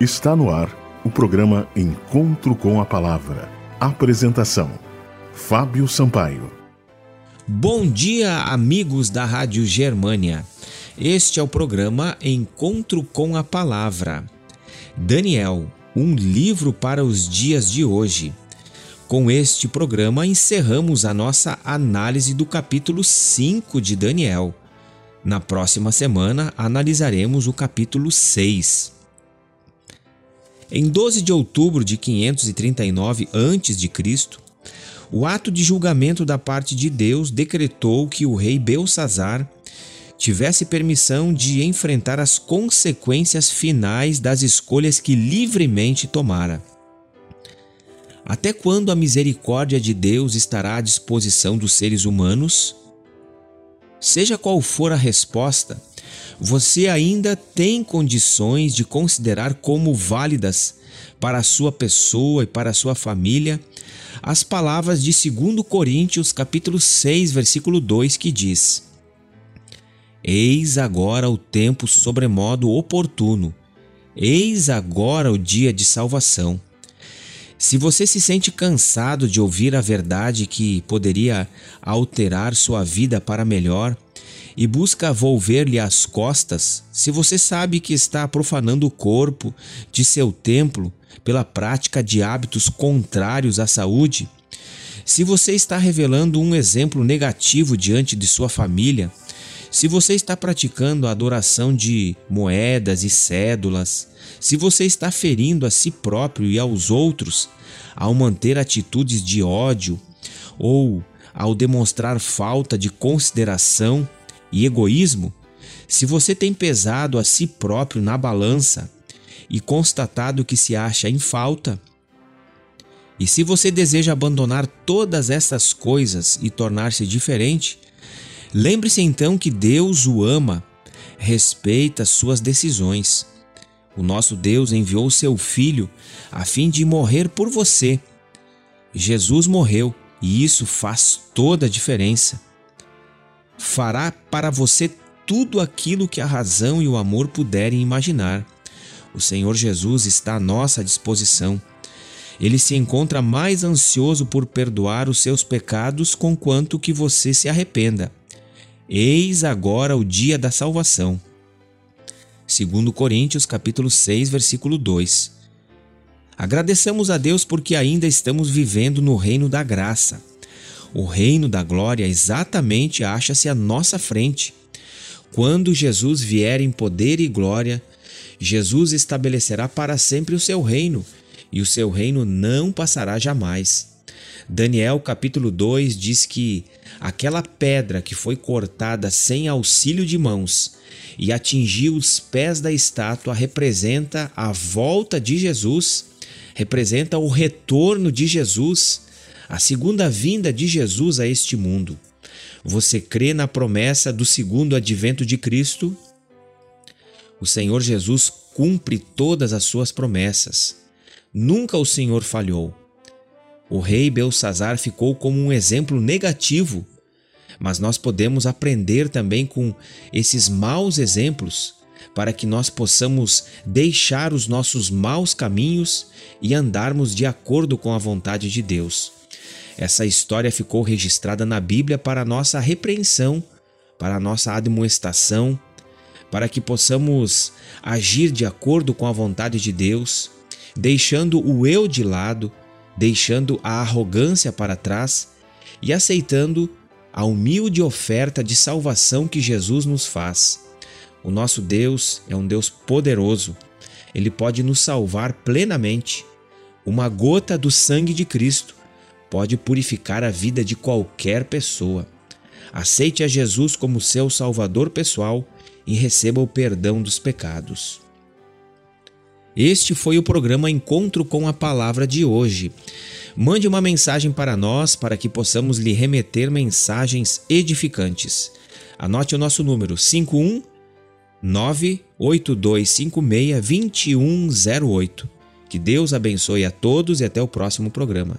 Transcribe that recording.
Está no ar o programa Encontro com a Palavra. Apresentação: Fábio Sampaio. Bom dia, amigos da Rádio Germânia. Este é o programa Encontro com a Palavra. Daniel, um livro para os dias de hoje. Com este programa encerramos a nossa análise do capítulo 5 de Daniel. Na próxima semana analisaremos o capítulo 6. Em 12 de outubro de 539 a.C., o ato de julgamento da parte de Deus decretou que o rei Belsazar tivesse permissão de enfrentar as consequências finais das escolhas que livremente tomara. Até quando a misericórdia de Deus estará à disposição dos seres humanos? Seja qual for a resposta, você ainda tem condições de considerar como válidas para a sua pessoa e para a sua família as palavras de 2 Coríntios capítulo 6, versículo 2 que diz: Eis agora o tempo sobremodo oportuno. Eis agora o dia de salvação. Se você se sente cansado de ouvir a verdade que poderia alterar sua vida para melhor e busca volver-lhe as costas, se você sabe que está profanando o corpo de seu templo pela prática de hábitos contrários à saúde, se você está revelando um exemplo negativo diante de sua família, se você está praticando a adoração de moedas e cédulas, se você está ferindo a si próprio e aos outros ao manter atitudes de ódio ou ao demonstrar falta de consideração e egoísmo, se você tem pesado a si próprio na balança e constatado que se acha em falta, e se você deseja abandonar todas essas coisas e tornar-se diferente, Lembre-se então que Deus o ama, respeita suas decisões. O nosso Deus enviou seu Filho a fim de morrer por você. Jesus morreu e isso faz toda a diferença. Fará para você tudo aquilo que a razão e o amor puderem imaginar. O Senhor Jesus está à nossa disposição. Ele se encontra mais ansioso por perdoar os seus pecados conquanto que você se arrependa. Eis agora o dia da salvação. Segundo Coríntios, capítulo 6, versículo 2. Agradeçamos a Deus porque ainda estamos vivendo no reino da graça. O reino da glória exatamente acha-se à nossa frente. Quando Jesus vier em poder e glória, Jesus estabelecerá para sempre o seu reino, e o seu reino não passará jamais. Daniel capítulo 2 diz que aquela pedra que foi cortada sem auxílio de mãos e atingiu os pés da estátua representa a volta de Jesus, representa o retorno de Jesus, a segunda vinda de Jesus a este mundo. Você crê na promessa do segundo advento de Cristo? O Senhor Jesus cumpre todas as suas promessas. Nunca o Senhor falhou. O rei Belsazar ficou como um exemplo negativo, mas nós podemos aprender também com esses maus exemplos para que nós possamos deixar os nossos maus caminhos e andarmos de acordo com a vontade de Deus. Essa história ficou registrada na Bíblia para nossa repreensão, para nossa admoestação, para que possamos agir de acordo com a vontade de Deus, deixando o eu de lado deixando a arrogância para trás e aceitando a humilde oferta de salvação que Jesus nos faz. O nosso Deus é um Deus poderoso. Ele pode nos salvar plenamente. Uma gota do sangue de Cristo pode purificar a vida de qualquer pessoa. Aceite a Jesus como seu Salvador pessoal e receba o perdão dos pecados. Este foi o programa Encontro com a Palavra de hoje. Mande uma mensagem para nós para que possamos lhe remeter mensagens edificantes. Anote o nosso número 51 98256 2108. Que Deus abençoe a todos e até o próximo programa.